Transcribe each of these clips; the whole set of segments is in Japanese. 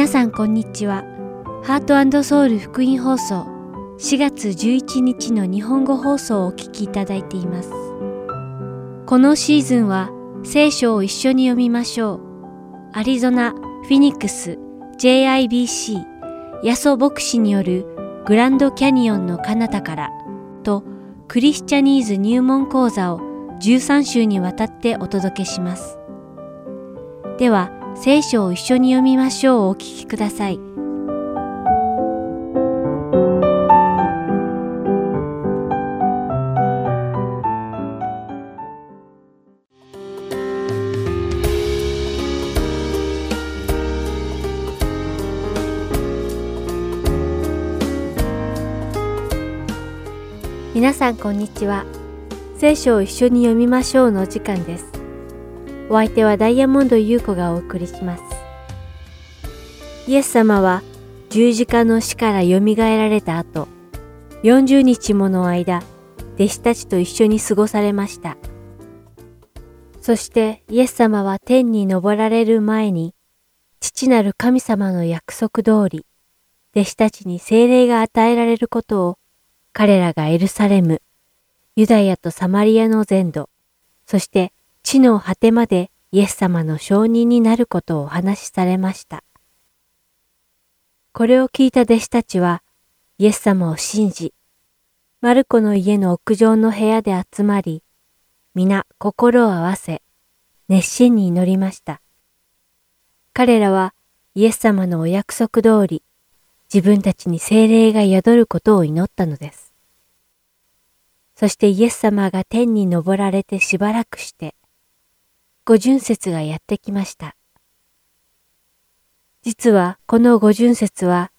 皆さんこんにちは。ハートソウル福音放送4月11日の日本語放送をお聞きいただいています。このシーズンは聖書を一緒に読みましょう。アリゾナ、フィニックス、JIBC、ヤソ牧師によるグランドキャニオンの彼方からとクリスチャニーズ入門講座を13週にわたってお届けします。では、聖書を一緒に読みましょうお聞きください。皆さんこんにちは。聖書を一緒に読みましょうの時間です。お相手はダイヤモンド優子がお送りします。イエス様は十字架の死から蘇られた後、40日もの間、弟子たちと一緒に過ごされました。そしてイエス様は天に昇られる前に、父なる神様の約束通り、弟子たちに精霊が与えられることを、彼らがエルサレム、ユダヤとサマリアの全土、そして地の果てまでイエス様の証人になることをお話しされました。これを聞いた弟子たちは、イエス様を信じ、マルコの家の屋上の部屋で集まり、皆心を合わせ、熱心に祈りました。彼らはイエス様のお約束通り、自分たちに精霊が宿ることを祈ったのです。そしてイエス様が天に昇られてしばらくして、五巡節がやってきました。実はこの五巡節は、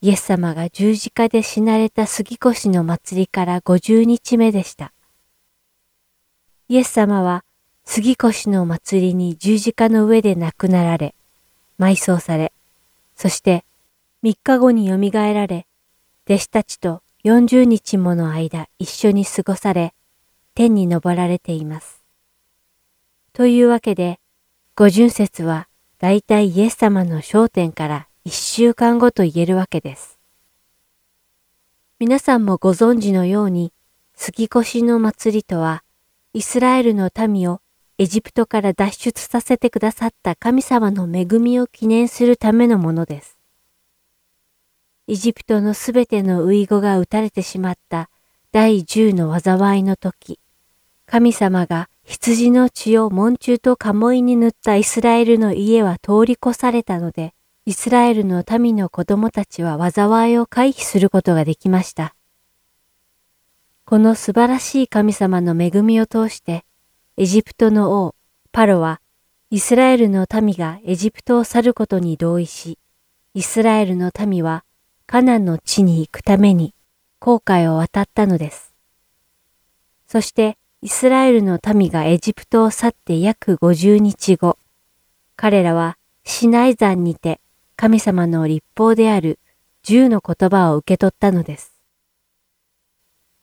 イエス様が十字架で死なれた杉越の祭りから五十日目でした。イエス様は杉越の祭りに十字架の上で亡くなられ、埋葬され、そして三日後によみがえられ、弟子たちと四十日もの間一緒に過ごされ、天に昇られています。というわけで、五巡節は大体イエス様の焦点から一週間後と言えるわけです。皆さんもご存知のように、杉越しの祭りとは、イスラエルの民をエジプトから脱出させてくださった神様の恵みを記念するためのものです。エジプトのすべての遺語が撃たれてしまった第十の災いの時、神様が羊の血を門中と鴨居に塗ったイスラエルの家は通り越されたので、イスラエルの民の子供たちは災いを回避することができました。この素晴らしい神様の恵みを通して、エジプトの王、パロは、イスラエルの民がエジプトを去ることに同意し、イスラエルの民はカナンの地に行くために航海を渡ったのです。そしてイスラエルの民がエジプトを去って約50日後、彼らはシナイ山にて神様の立法である十の言葉を受け取ったのです。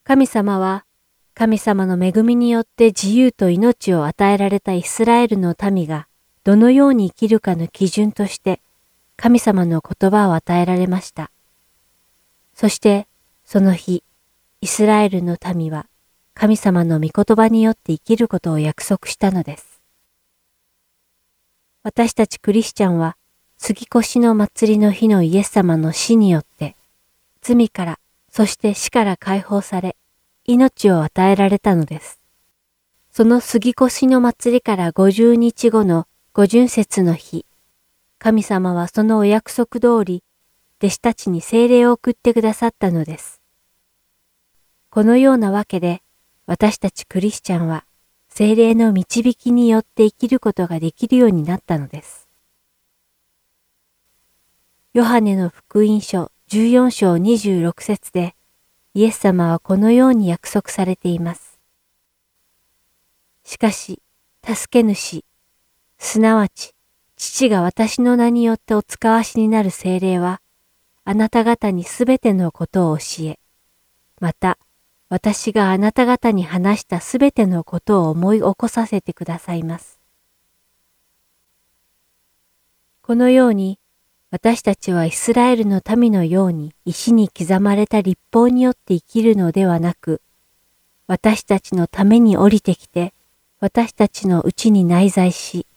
神様は神様の恵みによって自由と命を与えられたイスラエルの民がどのように生きるかの基準として神様の言葉を与えられました。そしてその日、イスラエルの民は神様の御言葉によって生きることを約束したのです。私たちクリスチャンは、杉越の祭りの日のイエス様の死によって、罪から、そして死から解放され、命を与えられたのです。その杉越の祭りから50日後の五巡節の日、神様はそのお約束通り、弟子たちに精霊を送ってくださったのです。このようなわけで、私たちクリスチャンは精霊の導きによって生きることができるようになったのです。ヨハネの福音書14章26節でイエス様はこのように約束されています。しかし、助け主、すなわち父が私の名によってお使わしになる精霊は、あなた方にすべてのことを教え、また私があなた方に話したすべてのことを思い起こさせてくださいます。このように、私たちはイスラエルの民のように石に刻まれた立法によって生きるのではなく、私たちのために降りてきて、私たちのうちに内在し、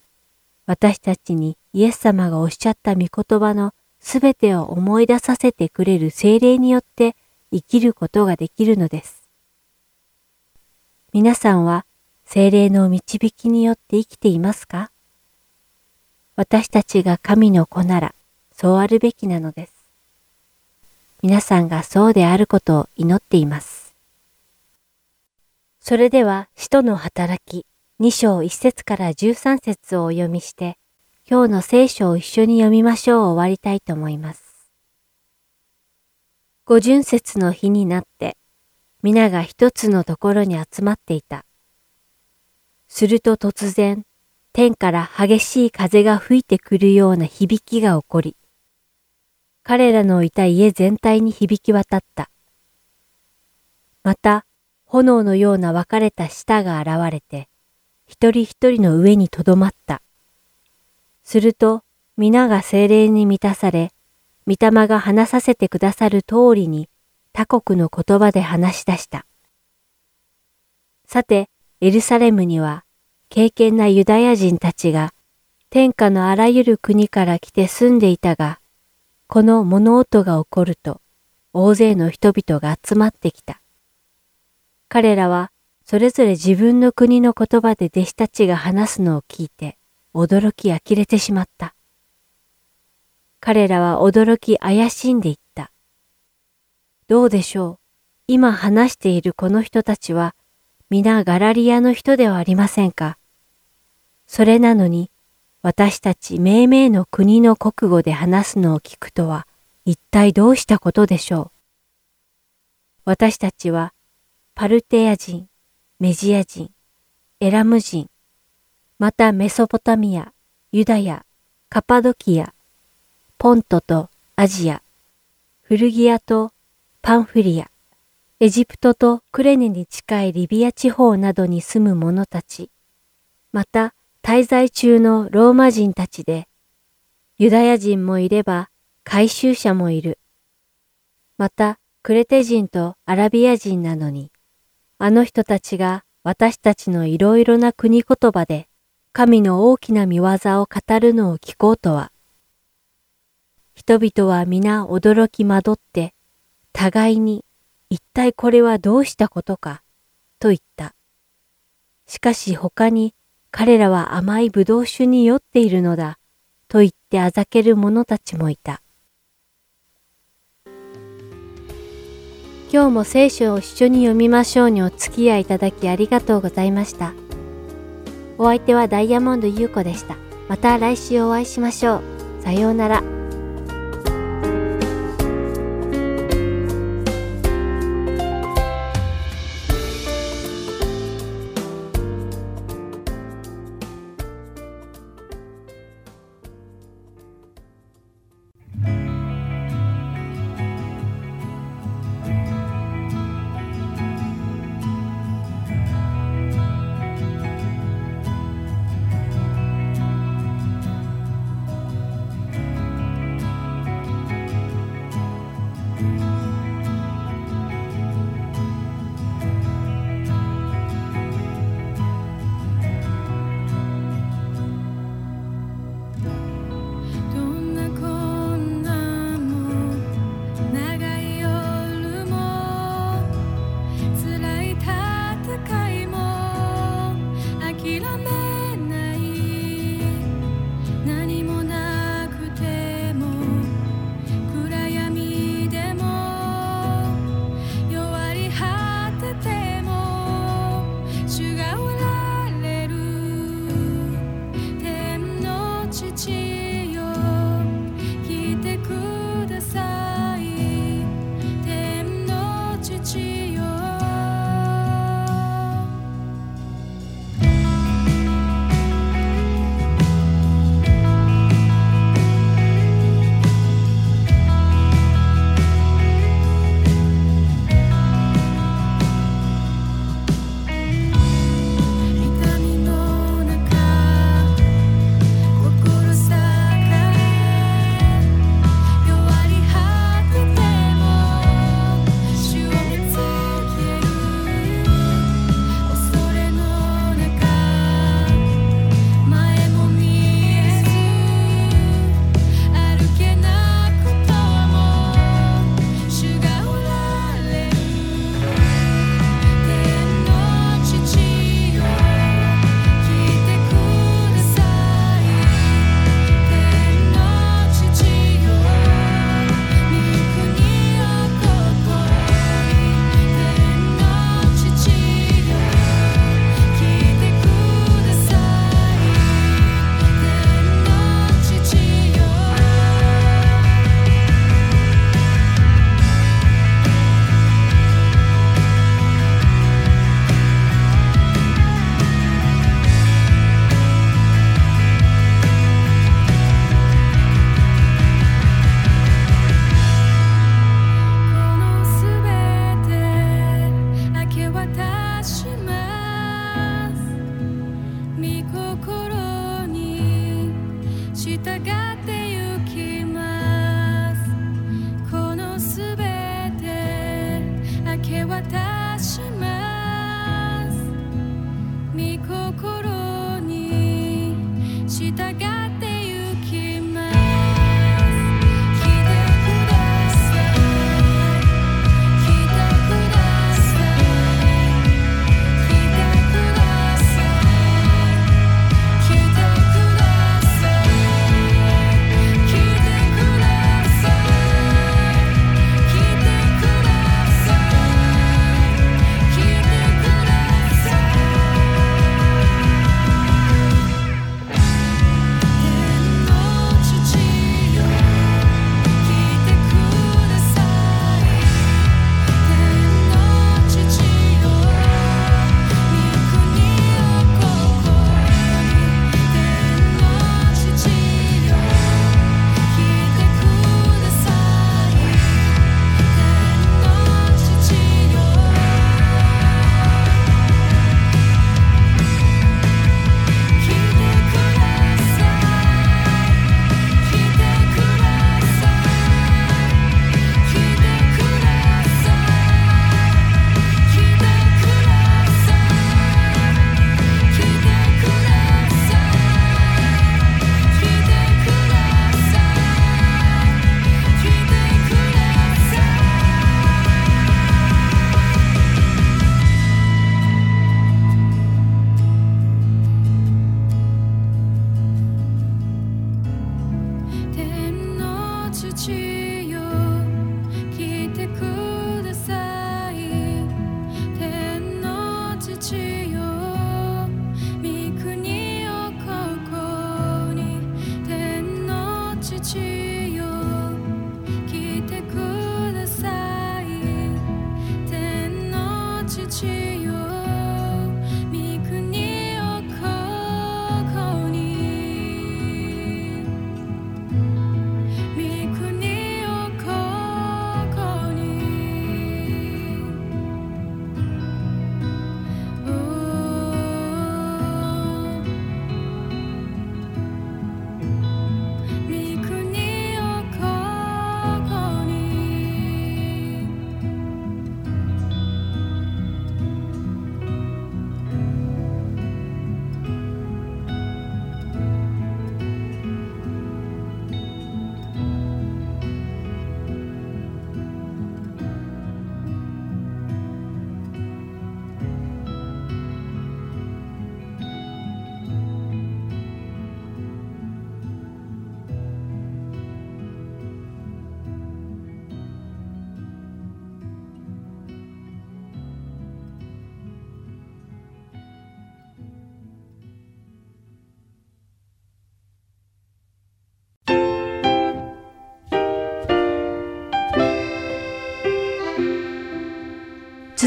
私たちにイエス様がおっしゃった御言葉のすべてを思い出させてくれる精霊によって生きることができるのです。皆さんは精霊の導きによって生きていますか？私たちが神の子ならそうあるべきなのです。皆さんがそうであることを祈っています。それでは、使徒の働き、2章1節から13節をお読みして、今日の聖書を一緒に読みましょう終わりたいと思います。五巡節の日になって、皆が一つのところに集まっていた。すると突然、天から激しい風が吹いてくるような響きが起こり、彼らのいた家全体に響き渡った。また、炎のような分かれた舌が現れて、一人一人の上にとどまった。すると、皆が精霊に満たされ、御霊が話させてくださる通りに他国の言葉で話し出した。さて、エルサレムには、敬虔なユダヤ人たちが、天下のあらゆる国から来て住んでいたが、この物音が起こると、大勢の人々が集まってきた。彼らは、それぞれ自分の国の言葉で弟子たちが話すのを聞いて、驚き呆れてしまった。彼らは驚き怪しんでいた。どうでしょう？今話しているこの人たちは皆ガラリアの人ではありませんか？それなのに私たち命名の国の国語で話すのを聞くとは一体どうしたことでしょう？私たちはパルテア人、メジア人、エラム人、またメソポタミア、ユダヤ、カパドキア、ポントとアジア、フルギアとパンフリア、エジプトとクレネに近いリビア地方などに住む者たち、また滞在中のローマ人たちで、ユダヤ人もいれば回収者もいる。またクレテ人とアラビア人なのに、あの人たちが私たちのいろいろな国言葉で神の大きな見業を語るのを聞こうとは、人々は皆驚き惑って、互いに一体これはどうしたことか、と言った。しかし他に彼らは甘い葡萄酒に酔っているのだ、と言ってあざける者たちもいた。今日も聖書を一緒に読みましょうにお付き合いいただきありがとうございました。お相手はダイヤモンド優子でした。また来週お会いしましょう。さようなら。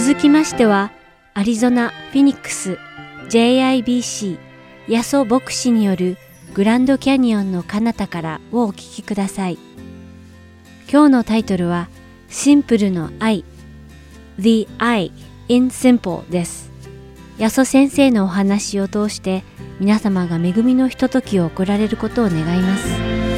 続きましては、アリゾナ・フィニックス JIBC ヤソ牧師によるグランドキャニオンの彼方からをお聞きください。今日のタイトルはシンプルの愛 The I in Simple です。ヤソ先生のお話を通して皆様が恵みのひとときを送られることを願います。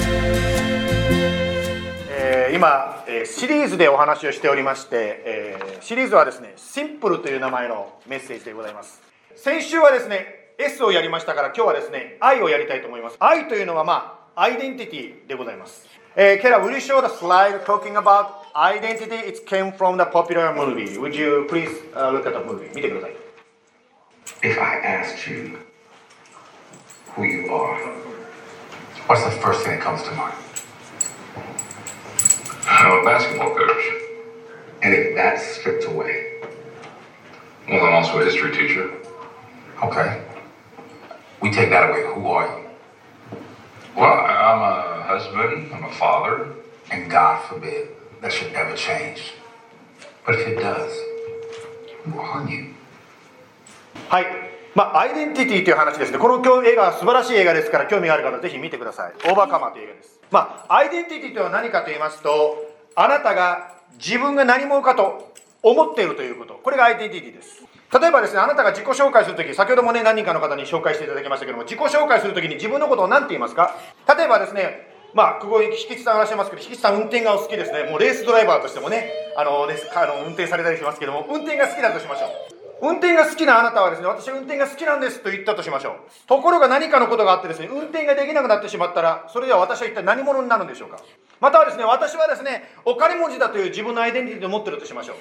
えー、今シリーズでお話をしておりまして、え、シリーズはですね、シンプルという名前のメッセージでございます。先週はですね、S をやりましたから、今日はですね、I をやりたいと思います。I というのはまあ、アイデンティティでございます。えー、ケラ、will you show the slide talking about identity? It came from the popular movie. Would you please、uh, look at the movie? 見てください。If I asked you who you are, what's the first thing that comes to mind? I'm a basketball coach. And if that's stripped away? Well, I'm also a history teacher. Okay. We take that away. Who are you? Well, I'm a husband, I'm a father. And God forbid that should ever change. But if it does, who are you? はい。まあ、アイデンティティという話ですね。この映画は素晴らしい映画ですから、興味がある方はぜひ見てください。オーバーカマーという映画です。まあ、アイデンティティとは何かと言いますと、 あなたが自分が何者かと思っているということ。これがアイデンティティです。例えばですね、あなたが自己紹介するとき、先ほどもね、何人かの方に紹介していただきましたけども、自己紹介するときに自分のことを何て言いますか？例えばですね、まあ、ここに引地さんいらっしゃいますけど、引地さん運転がお好きですね。もうレースドライバーとしてもね、あの、ね、あの運転されたりしますけども、運転が好きだとしましょう。運転が好きなあなたはですね、私運転が好きなんですと言ったとしましょう。ところが何かのことがあってですね、運転ができなくなってしまったら、それでは私は一体何者になるんでしょうか。またはですね、私はですね、お金持ちだという自分のアイデンティティを持ってるとしましょう。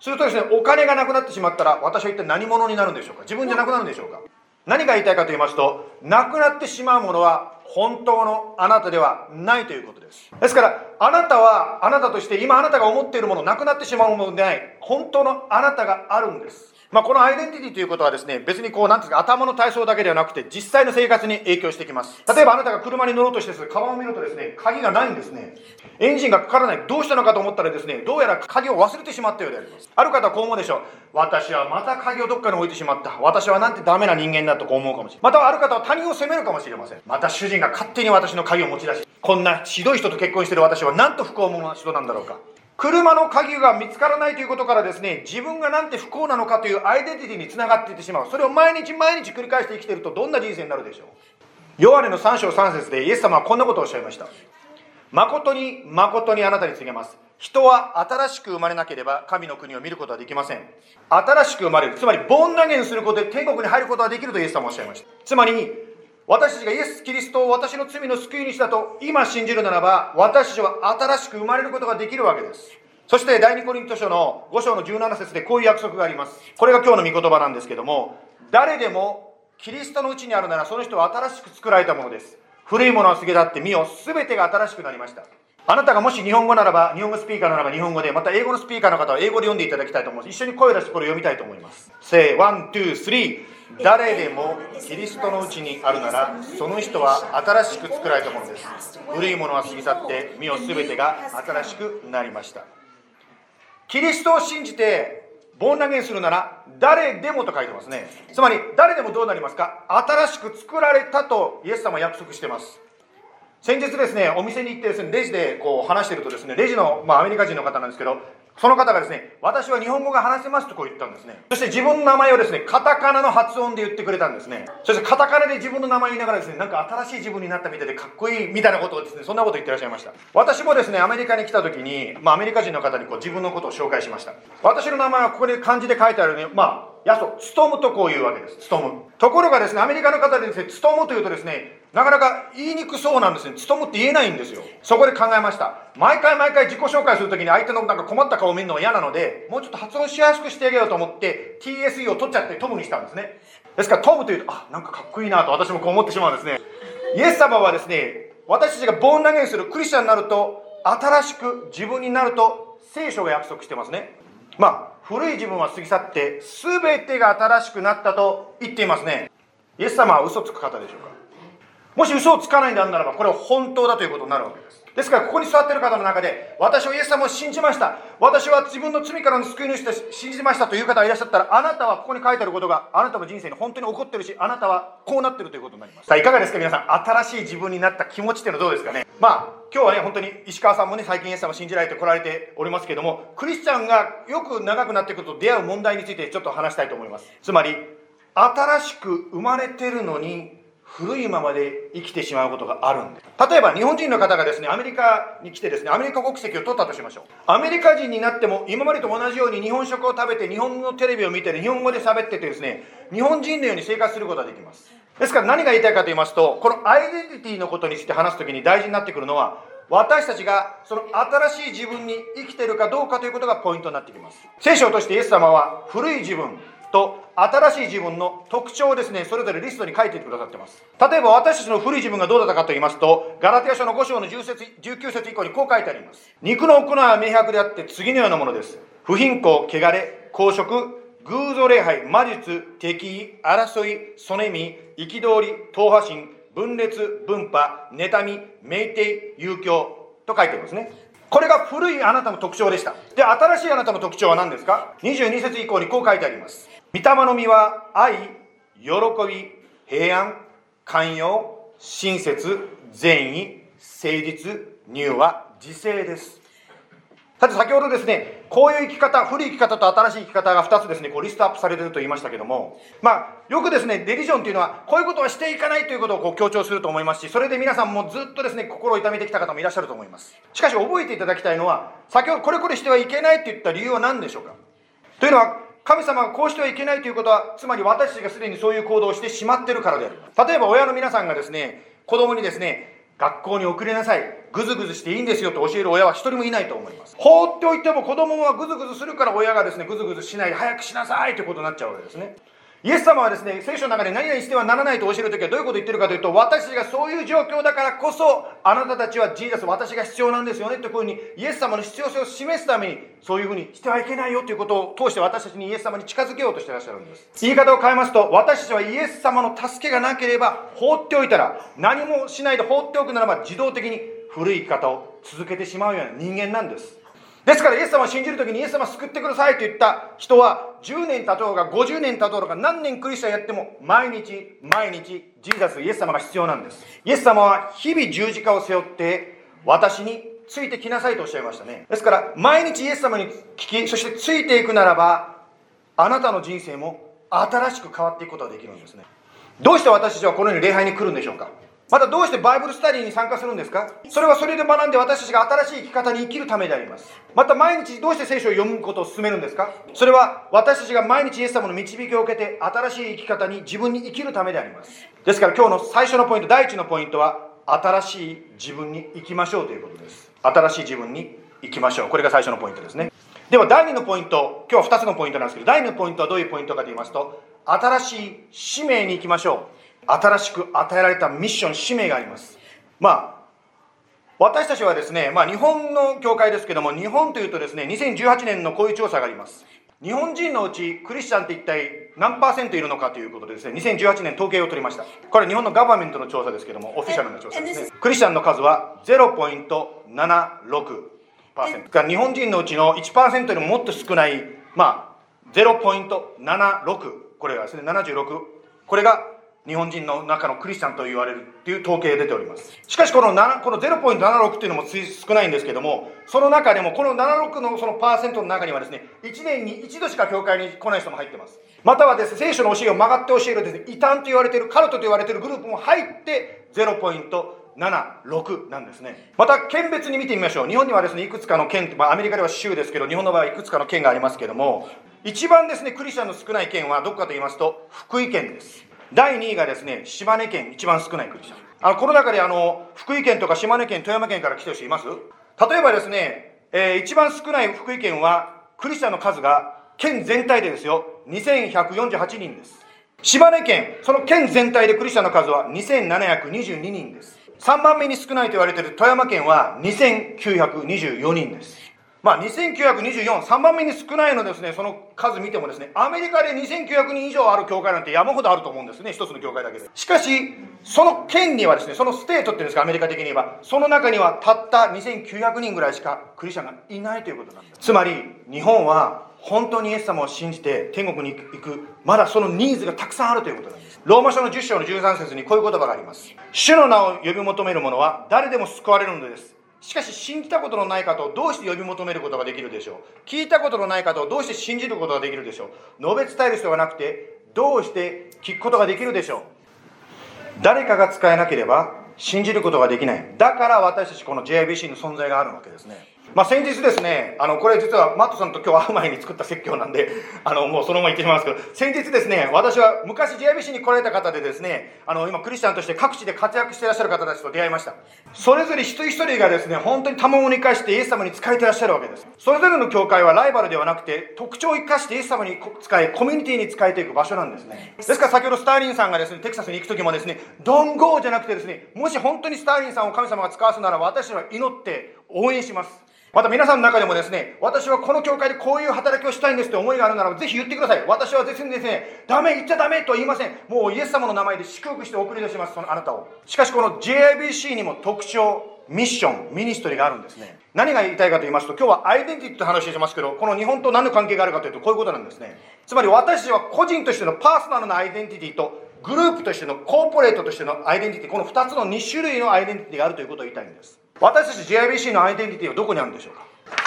するとですね、お金がなくなってしまったら、私は一体何者になるんでしょうか。自分じゃなくなるんでしょうか。何が言いたいかと言いますと、なくなってしまうものは本当のあなたではないということです。ですから、あなたはあなたとして今あなたが思っているもの、なくなってしまうものでない、本当のあなたがあるんです。まあ、このアイデンティティということはですね、別にこう、なんですか、頭の体操だけではなくて、実際の生活に影響してきます。例えばあなたが車に乗ろうとしてです、カバンを見るとですね、鍵がないんですね。エンジンがかからない。どうしたのかと思ったらですね、どうやら鍵を忘れてしまったようであります。ある方はこう思うでしょう。私はまた鍵をどっかに置いてしまった。私はなんてダメな人間だとこう思うかもしれない。またはある方は他人を責めるかもしれません。また主人が勝手に私の鍵を持ち出し、こんなひどい人と結婚してる私はなんと不幸者な人なんだろうか。車の鍵が見つからないということからですね、自分がなんて不幸なのかというアイデンティティにつながっていってしまう。それを毎日毎日繰り返して生きているとどんな人生になるでしょう？ヨハネの3章3節でイエス様はこんなことをおっしゃいました。誠に誠にあなたに告げます。人は新しく生まれなければ神の国を見ることはできません。新しく生まれる。つまり、ボン投げにすることで天国に入ることができるとイエス様はおっしゃいました。つまり、私たちがイエス・キリストを私の罪の救い主だと今信じるならば、私たちは新しく生まれることができるわけです。そして第二コリント書の5章の17節でこういう約束があります。これが今日の御言葉なんですけども、誰でもキリストのうちにあるならその人は新しく作られたものです。古いものは過ぎ去って身を全てが新しくなりました。あなたがもし日本語ならば、日本語スピーカーならば日本語で、また英語のスピーカーの方は英語で読んでいただきたいと思います。一緒に声出してこれを読みたいと思います。Say, one, two, three. 誰でもキリストのうちにあるなら、その人は新しく作られたものです。古いものは過ぎ去って、身を全てが新しくなりました。キリストを信じて、ボン投げにするなら、誰でもと書いてますね。つまり、誰でもどうなりますか？新しく作られたとイエス様は約束してます。先日ですね、お店に行ってですね、レジでこう話してるとですね、レジの、まあ、アメリカ人の方なんですけど、その方がですね、私は日本語が話せますとこう言ったんですね。そして自分の名前をですね、カタカナの発音で言ってくれたんですね。そしてカタカナで自分の名前言いながらですね、なんか新しい自分になったみたいでかっこいいみたいなことをですね、そんなこと言ってらっしゃいました。私もですね、アメリカに来た時に、まあアメリカ人の方にこう自分のことを紹介しました。私の名前はここで漢字で書いてあるね、まあ、やそ、つとむとこういうわけです。つとむ。ところがですね、アメリカの方でですね、つとむというとですね、なかなか言いにくそうなんですね。つとむって言えないんですよ。そこで考えました。毎回毎回自己紹介するときに相手のなんか困った顔を見るのは嫌なので、もうちょっと発音しやすくしてあげようと思って、TSE を取っちゃってトムにしたんですね。ですからトムというと、あ、なんかかっこいいなと私もこう思ってしまうんですね。イエス様はですね、私たちがボーン投げにするクリスチャンになると、新しく自分になると聖書が約束してますね。まあ、古い自分は過ぎ去って全てが新しくなったと言っていますねイエス様は嘘つく方でしょうか？もし嘘をつかないんであるならばこれは本当だということになるわけです。ですからここに座っている方の中で私はイエス様を信じました。私は自分の罪からの救い主として信じましたという方がいらっしゃったらあなたはここに書いてあることがあなたの人生に本当に起こってるしあなたはこうなってるということになります。さあいかがですか皆さん。新しい自分になった気持ちっていうのはどうですかね。まあ今日はね本当に石川さんもね最近イエス様を信じられてこられておりますけどもクリスチャンがよく長くなってくると出会う問題についてちょっと話したいと思います。つまり新しく生まれてるのに古いままで生きてしまうことがあるんで。す例えば日本人の方がですねアメリカに来てですねアメリカ国籍を取ったとしましょう。アメリカ人になっても今までと同じように日本食を食べて日本のテレビを見て日本語で喋っててですね日本人のように生活することができます。ですから何が言いたいかと言いますとこのアイデンティティのことについて話す時に大事になってくるのは私たちがその新しい自分に生きてるかどうかということがポイントになってきます。聖書としてイエス様は古い自分と新しい自分の特徴をですね、それぞれリストに書いてくださってます。例えば私たちの古い自分がどうだったかと言いますと、ガラテヤ書の5章の10節19節以降にこう書いてあります。肉の行いは明白であって次のようなものです。不貧困、汚れ、公職、偶像礼拝、魔術、敵意、争い、そねみ、憤り、党派心、分裂、分派、妬み、酩酊、遊興と書いてありますね。これが古いあなたの特徴でした。で、新しいあなたの特徴は何ですか ?22 節以降にこう書いてあります。御霊の実は愛、喜び、平安、寛容、親切、善意、誠実、乳和、自制です。さて先ほどですね、こういう生き方、古い生き方と新しい生き方が2つですね、こうリストアップされてると言いましたけども、まあ、よくですね、レリジョンというのは、こういうことはしていかないということをこう強調すると思いますし、それで皆さんもずっとですね、心を痛めてきた方もいらっしゃると思います。しかし覚えていただきたいのは、先ほどこれこれしてはいけないと言った理由は何でしょうか？というのは、神様がこうしてはいけないということは、つまり私たちがすでにそういう行動をしてしまってるからである。例えば親の皆さんがですね、子供にですね、学校に送れなさいぐずぐずしていいんですよと教える親は一人もいないと思います放っておいても子供はぐずぐずするから親がですねぐずぐずしないで早くしなさいということになっちゃうわけですねイエス様はですね、聖書の中で何々してはならないと教えるときはどういうことを言ってるかというと、私たちがそういう状況だからこそ、あなたたちはジーザス、私が必要なんですよねというふうに、イエス様の必要性を示すために、そういうふうにしてはいけないよということを通して私たちにイエス様に近づけようとしていらっしゃるんです。言い方を変えますと、私たちはイエス様の助けがなければ、放っておいたら、何もしないで放っておくならば、自動的に古い生き方を続けてしまうような人間なんです。ですからイエス様を信じる時にイエス様救ってくださいと言った人は10年経とうが50年経とうが何年クリスチャンやっても毎日毎日ジーザスイエス様が必要なんです。イエス様は日々十字架を背負って私についてきなさいとおっしゃいましたね。ですから毎日イエス様に聞きそしてついていくならばあなたの人生も新しく変わっていくことができるんですね。どうして私たちはこのように礼拝に来るんでしょうか？またどうしてバイブルスタディに参加するんですか？それはそれで学んで私たちが新しい生き方に生きるためであります。また毎日どうして聖書を読むことを進めるんですか？それは私たちが毎日イエス様の導きを受けて新しい生き方に自分に生きるためであります。ですから今日の最初のポイント、第一のポイントは新しい自分に生きましょうということです。新しい自分に生きましょう。これが最初のポイントですね。では第2のポイント、今日は2つのポイントなんですけど、第2のポイントはどういうポイントかと言いますと、新しい使命に行きましょう。新しく与えられたミッション、使命があります。まあ、私たちはですね、まあ、日本の教会ですけども、日本というとですね、2018年のこういう調査があります。日本人のうちクリスチャンって一体何パーセントいるのかということでですね、2018年統計を取りました。これ日本のガバメントの調査ですけども、オフィシャルな調査ですね。クリスチャンの数は0.76%。日本人のうちの1%よりももっと少ない、まあ、0.76。これがですね、76。これが日本人の中のクリスチャンと言われるっていう統計が出ております。しかしこの7この0.76っていうのも少ないんですけども、その中でもこの76のそのパーセントの中にはですね、1年に1度しか教会に来ない人も入ってます。またはですね、聖書の教えを曲がって教えるですね、異端と言われているカルトと言われているグループも入って0.76なんですね。また県別に見てみましょう。日本にはですね、いくつかの県、まあ、アメリカでは州ですけど、日本の場合いくつかの県がありますけども、一番ですね、クリスチャンの少ない県はどこかと言いますと、福井県です。第2位がですね、島根県、一番少ないクリスチャン。あのこの中であの福井県とか島根県、富山県から来てる人います？例えばですね、えー、一番少ない福井県は、クリスチャンの数が県全体でですよ、2148人です。島根県、その県全体でクリスチャンの数は2722人です。3番目に少ないと言われている富山県は2924人です。まあ、2924、3番目に少ないのですね、その数見てもですね、アメリカで2900人以上ある教会なんて山ほどあると思うんですね、一つの教会だけで。しかし、その県にはですね、その state っていうんですか、アメリカ的に言えば、その中にはたった2900人ぐらいしかクリスチャンがいないということなんです。つまり、日本は本当にイエス様を信じて天国に行く、まだそのニーズがたくさんあるということなんです。ローマ書の10章の13節にこういう言葉があります。主の名を呼び求める者は誰でも救われるのです。しかし信じたことのない方をどうして呼び求めることができるでしょう？聞いたことのない方をどうして信じることができるでしょう？述べ伝える人がなくてどうして聞くことができるでしょう？誰かが使えなければ信じることができない。だから私たちこの JIBC の存在があるわけですね。まあ、先日ですね、あの、これ実はマットさんと今日会う前に作った説教なんで、あの、もうそのまま言ってしまいますけど、先日ですね、私は昔 JIBC に来られた方でですね、あの、今クリスチャンとして各地で活躍していらっしゃる方たちと出会いました。それぞれ一人一人がですね、本当に賜物に生かしてイエス様に仕えていらっしゃるわけです。それぞれの教会はライバルではなくて、特徴を生かしてイエス様に使い、コミュニティに使えていく場所なんですね。ですから先ほどスターリンさんがですね、テキサスに行く時もですね、ドンゴーじゃなくてですね、もし本当にスターリンさんを神様が使わすなら私は祈って応援します。また皆さんの中でもですね、私はこの教会でこういう働きをしたいんですって思いがあるならぜひ言ってください。私は別にですね、ダメ、言っちゃダメとは言いません。もうイエス様の名前で祝福して送り出します、そのあなたを。しかしこの JIBC にも特徴、ミッション、 ministry があるんですね。何が言いたいかと言いますと、今日はアイデンティティと話しますけど、この日本と何の関係があるかというと、こういうことなんですね。つまり私たちは個人としてのパーソナルなアイデンティティと、グループとしてのコーポレートとしてのアイデンティティ、この2つの2種類のアイデンティティがあるということを言いたいんです。私たち JIBC のアイデンティティはどこにあるんでしょうか？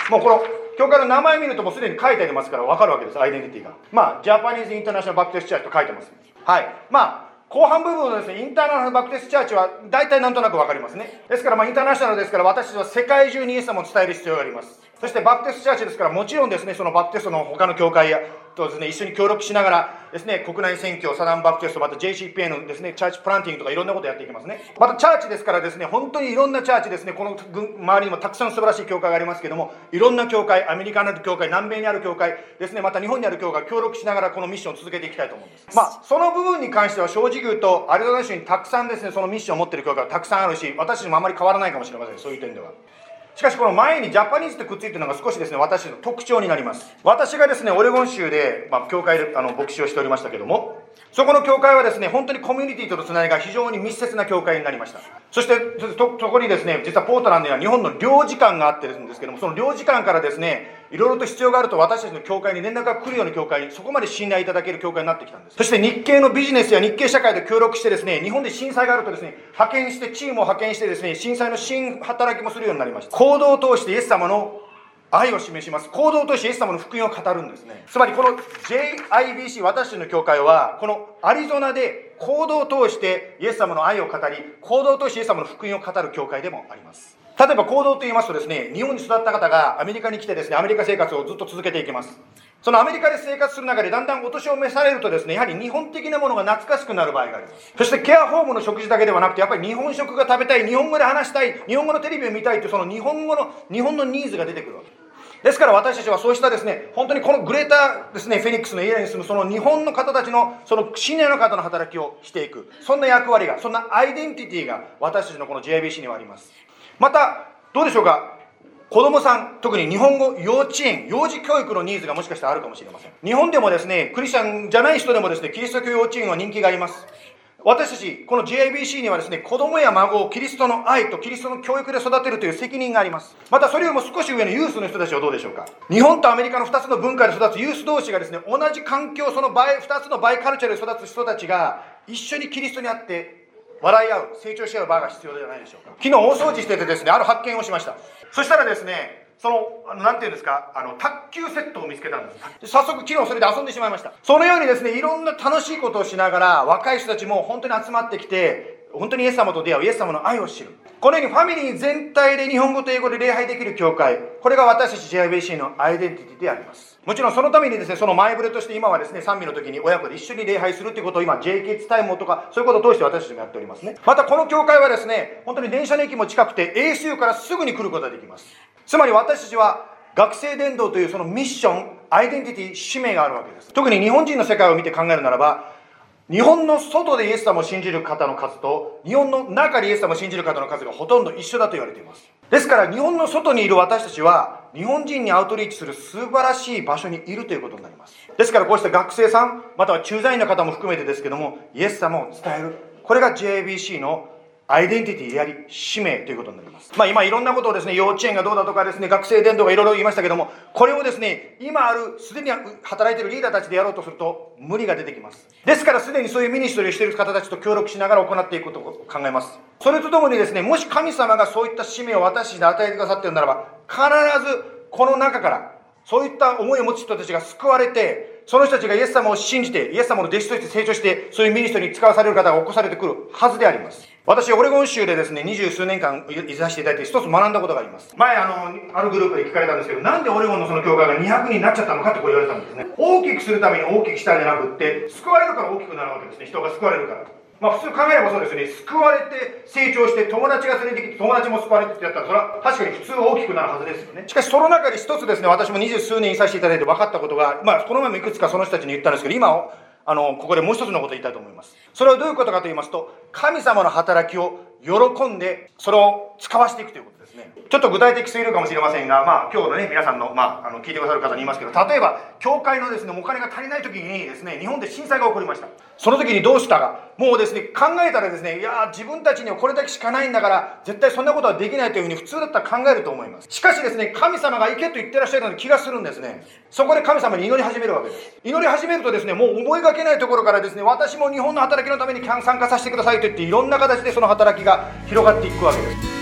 もうこの教会の名前見るともうすでに書いてありますから分かるわけですアイデンティティがまあジャパニーズ・インターナショナル・バプテスト・チャーチと書いてますはいまあ後半部分のですね、インターナショナルバプテスチャーチは大体なんとなくわかりますね。ですから、まあ、インターナショナルですから、私たちは世界中にイエス様を伝える必要があります。そしてバプテストチャーチですから、もちろんですね、そのバプテストの他の教会やとですね、一緒に協力しながらですね、国内選挙、サダンバプテスト、また JCPN ですね、チャーチプランティングとかいろんなことやっていきますね。またチャーチですからですね、本当にいろんなチャーチですね、この周りにもたくさん素晴らしい教会がありますけども、いろんな教会、アメリカにある教会、南米にある教会ですね、また日本にある教会、協力しながらこのミッションを続けていきたいと思うんです。まあ、その部分に関しては正直言うと、アリゾナ州にたくさんですね、そのミッションを持っている教会がたくさんあるし、私たちもあまり変わらないかもしれません、そういう点では。しかしこの前にジャパニーズってくっついてるのが少しですね、私の特徴になります。私がですね、オレゴン州で、まあ、教会であの牧師をしておりましたけども、そこの教会はですね、本当にコミュニティとのつながりが非常に密接な教会になりました。そして、そこにですね、実はポートランドには日本の領事館があってるんですけども、その領事館からですね、いろいろと必要があると私たちの教会に連絡が来るような教会に、そこまで信頼いただける教会になってきたんです。そして日系のビジネスや日系社会と協力してですね、日本で震災があるとですね、派遣して、チームを派遣してですね、震災の新働きもするようになりました。行動を通してイエス様の愛を示します。行動を通してイエス様の福音を語るんですね。つまりこの JIBC、私たちの教会は、このアリゾナで行動を通してイエス様の愛を語り、行動を通してイエス様の福音を語る教会でもあります。例えば行動と言いますとですね、日本に育った方がアメリカに来てですね、アメリカ生活をずっと続けていきます。そのアメリカで生活する中でだんだんお年を召されるとですね、やはり日本的なものが懐かしくなる場合があります。そしてケアホームの食事だけではなくて、やっぱり日本食が食べたい、日本語で話したい、日本語のテレビを見たいというその日本語の、日本のニーズが出てくるわけです。ですから私たちはそうしたですね、本当にこの greater ですね、フェニックスのエリアに住むその日本の方たちのそのシニアの方の働きをしていく。そんな役割が、そんなアイデンティティが私たちのこの JBC にはあります。また、どうでしょうか？子供さん、特に日本語幼稚園、幼児教育のニーズがもしかしたらあるかもしれません。日本でもですね、クリスチャンじゃない人でもですね、キリスト教幼稚園は人気があります。私たち、この JIBC にはですね、子供や孫をキリストの愛とキリストの教育で育てるという責任があります。またそれよりも少し上のユースの人たちはどうでしょうか？日本とアメリカの2つの文化で育つユース同士がですね、同じ環境、その bi 2つの biculture で育つ人たちが一緒にキリストにあって笑い合う、成長し合う場が必要じゃないでしょうか。昨日大掃除しててですね、ある発見をしました。そしたらですね、その、あの、なんていうんですか、あの、卓球セットを見つけたんです。早速、昨日それで遊んでしまいました。そのようにですね、いろんな楽しいことをしながら、若い人たちも本当に集まってきて、本当にイエス様と出会う、イエス様の愛を知る。このようにファミリー全体で日本語と英語で礼拝できる教会、これが私たち JIBC のアイデンティティであります。もちろんそのためにですね、その前触れとして今はですね、賛美の時に親子で一緒に礼拝するということを今、J キッズタイムとか、そういうことを通して私たちもやっておりますね。またこの教会はですね、本当に電車の駅も近くて ASU からすぐに来ることができます。つまり私たちは学生伝道というそのミッション、アイデンティティ、使命があるわけです。特に日本人の世界を見て考えるならば、日本の外でイエス様を信じる方の数と、日本の中でイエス様を信じる方の数がほとんど一緒だと言われています。ですから日本の外にいる私たちは、日本人にアウトリーチする素晴らしい場所にいるということになります。ですからこうした学生さん、または駐在員の方も含めてですけども、イエス様を伝える。これが JBC のアイデンティティであり、使命ということになります。まあ今いろんなことをですね、幼稚園がどうだとかですね、学生伝道がいろいろ言いましたけども、これをですね、今ある、すでに働いているリーダーたちでやろうとすると、無理が出てきます。ですからすでにそういう ministry をしている方たちと協力しながら行っていくことを考えます。それとともにですね、もし神様がそういった使命を私に与えてくださっているならば、必ずこの中から、そういった思いを持つ人たちが救われて、その人たちがイエス様を信じて、イエス様の弟子として成長して、そういう ministry に使わされる方が起こされてくるはずであります。私、オレゴン州でですね、二十数年間いさせていただいて、一つ学んだことがあります。前、あの、あるグループで聞かれたんですけど、なんでオレゴンのその教会が200になっちゃったのかってこう言われたんですね。大きくするために大きくしたんじゃなくって、救われるから大きくなるわけですね。人が救われるから。まあ普通考えればそうですね。救われて成長して友達が連れてきて友達も救われてってやったらそれは確かに普通大きくなるはずですよね。しかしその中で一つですね、私も二十数年いさせていただいて分かったことが、まあこの前もいくつかその人たちに言ったんですけど、今あの、ここでもう一つのこと言いたいと思います。それはどういうことかと言いますと、神様の働きを喜んで、それを使わしていくということ。ちょっと具体的すぎるかもしれませんが、まあ、今日のね、皆さんの、まあ、あの、聞いてくださる方に言いますけど、例えば、教会のですね、お金が足りない時にですね、日本で震災が起こりました。その時にどうしたか。もうですね、考えたらですね、いや自分たちにはこれだけしかないんだから、絶対そんなことはできないというふうに普通だったら考えると思います。しかしですね、神様が行けと言ってらっしゃるような気がするんですね。そこで神様に祈り始めるわけです。祈り始めるとですね、もう思いがけないところからですね、私も日本の働きのために参加させてくださいと言って、いろんな形でその働きが広がっていくわけです。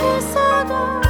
Kisada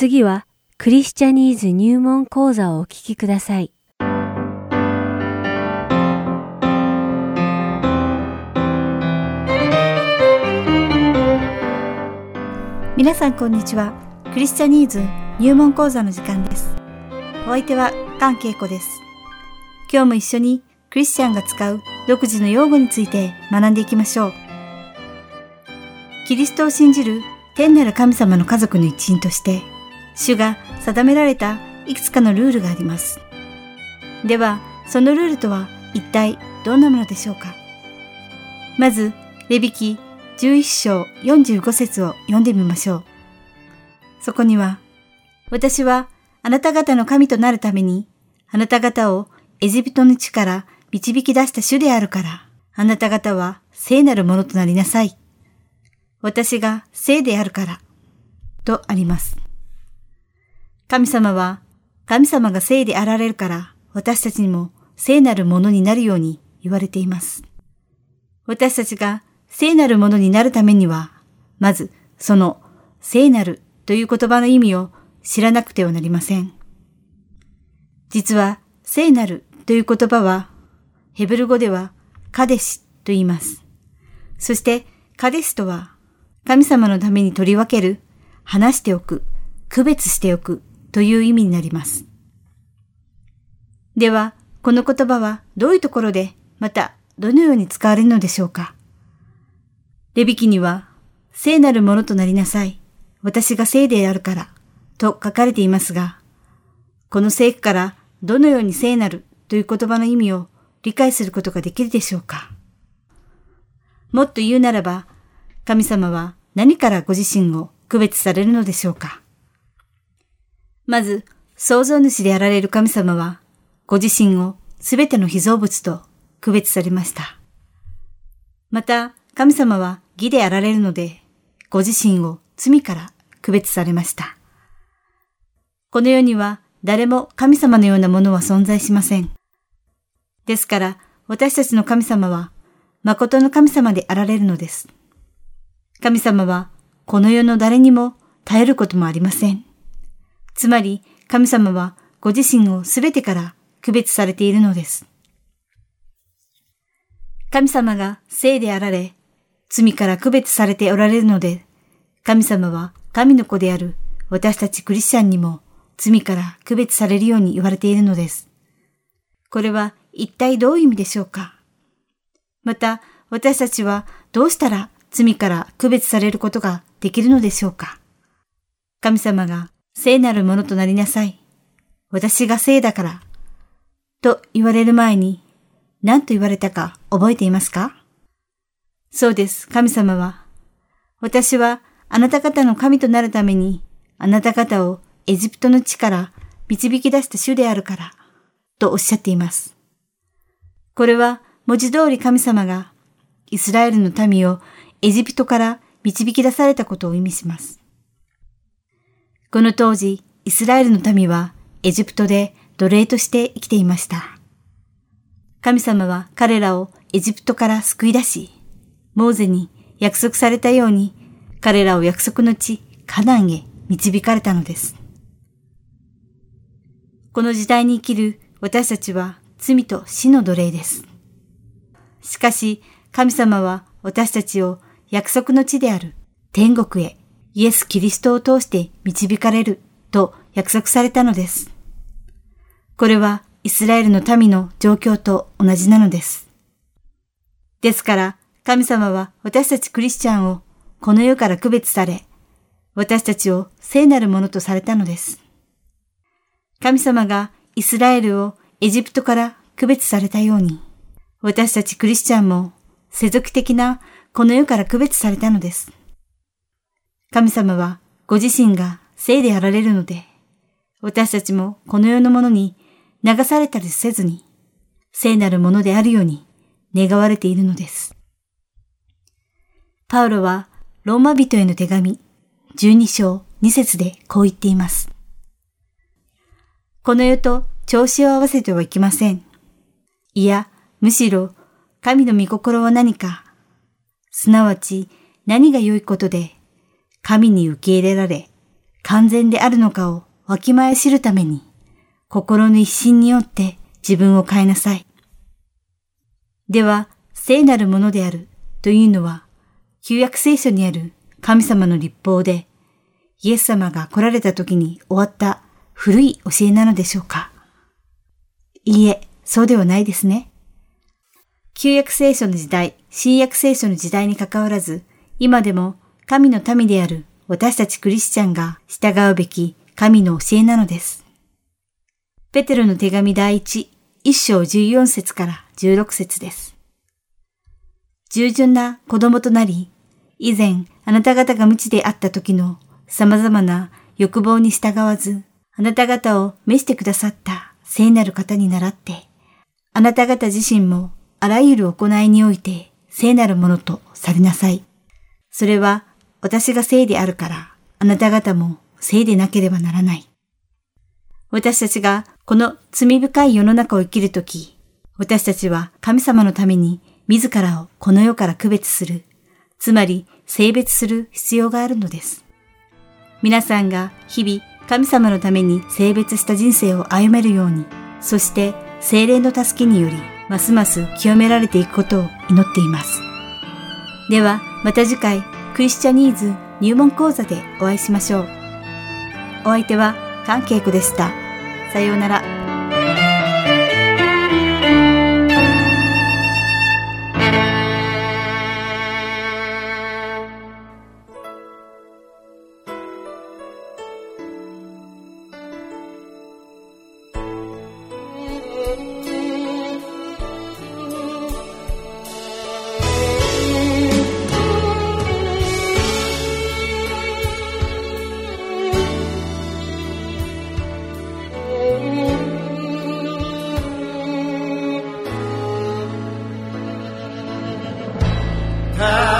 次はクリスチャニーズ入門講座をお聞きください。皆さんこんにちは。クリスチャニーズ入門講座の時間です。お相手は関恵子です。今日も一緒にクリスチャンが使う独自の用語について学んでいきましょう。キリストを信じる天なる神様の家族の一員として、主が定められたいくつかのルールがあります。では、そのルールとは一体どんなものでしょうか？まず、レビキ11章45節を読んでみましょう。そこには、私はあなた方の神となるために、あなた方をエジプトの地から導き出した主であるから、あなた方は聖なるものとなりなさい。私が聖であるから、とあります。神様は、神様が聖であられるから、私たちにも聖なるものになるように言われています。私たちが聖なるものになるためには、まずその聖なるという言葉の意味を知らなくてはなりません。実は聖なるという言葉は、ヘブル語ではカデシと言います。そしてカデシとは神様のために取り分ける、話しておく、区別しておくという意味になります。では、この言葉はどういうところで、またどのように使われるのでしょうか？レビキには、聖なるものとなりなさい。私が聖であるから、と書かれていますが、この聖句からどのように聖なるという言葉の意味を理解することができるでしょうか？もっと言うならば、神様は何からご自身を区別されるのでしょうか？まず、創造主であられる神様は、ご自身をすべての被造物と区別されました。また、神様は義であられるので、ご自身を罪から区別されました。この世には誰も神様のようなものは存在しません。ですから、私たちの神様は、誠の神様であられるのです。神様は、この世の誰にも耐えることもありません。つまり、神様はご自身をすべてから区別されているのです。神様が聖であられ、罪から区別されておられるので、神様は神の子である私たちクリスチャンにも罪から区別されるように言われているのです。これは一体どういう意味でしょうかまた、私たちはどうしたら罪から区別されることができるのでしょうか神様が聖なるものとなりなさい。私が聖だから。と言われる前に何と言われたか覚えていますか？そうです。神様は、私はあなた方の神となるために、あなた方をエジプトの地から導き出した主であるから、とおっしゃっています。これは文字通り神様がイスラエルの民をエジプトから導き出されたことを意味します。この当時、イスラエルの民はエジプトで奴隷として生きていました。神様は彼らをエジプトから救い出し、モーゼに約束されたように彼らを約束の地、カナンへ導かれたのです。この時代に生きる私たちは罪と死の奴隷です。しかし、神様は私たちを約束の地である天国へイエス・キリストを通して導かれると約束されたのです。これはイスラエルの民の状況と同じなのです。ですから、神様は私たちクリスチャンをこの世から区別され、私たちを聖なるものとされたのです。神様がイスラエルをエジプトから区別されたように、私たちクリスチャンも世俗的なこの世から区別されたのです。神様はご自身が聖であられるので、私たちもこの世のものに流されたりせずに、聖なるものであるように願われているのです。パウロはローマ人への手紙12章2節でこう言っています。この世と調子を合わせてはいけません。いや、むしろ神の御心は何か、すなわち何が良いことで神に受け入れられ完全であるのかをわきまえ知るために心の一心によって自分を変えなさい。では、聖なるものであるというのは旧約聖書にある神様の立法で、イエス様が来られた時に終わった古い教えなのでしょうかいいえ、そうではないですね。旧約聖書の時代、新約聖書の時代に関わらず、今でも神の民である私たちクリスチャンが従うべき神の教えなのです。ペテロの手紙第一、一章十四節から十六節です。従順な子供となり、以前あなた方が無知であった時の様々な欲望に従わず、あなた方を召してくださった聖なる方に倣って、あなた方自身もあらゆる行いにおいて聖なるものとされなさい。それは私が聖であるから、あなた方も聖でなければならない。私たちがこの罪深い世の中を生きるとき、私たちは神様のために自らをこの世から区別する、つまり性別する必要があるのです。皆さんが日々神様のために性別した人生を歩めるように、そして精霊の助けにより、ますます清められていくことを祈っています。では、また次回、クリスチャニーズ入門講座でお会いしましょう。お相手は、関係子でした。さようなら。Now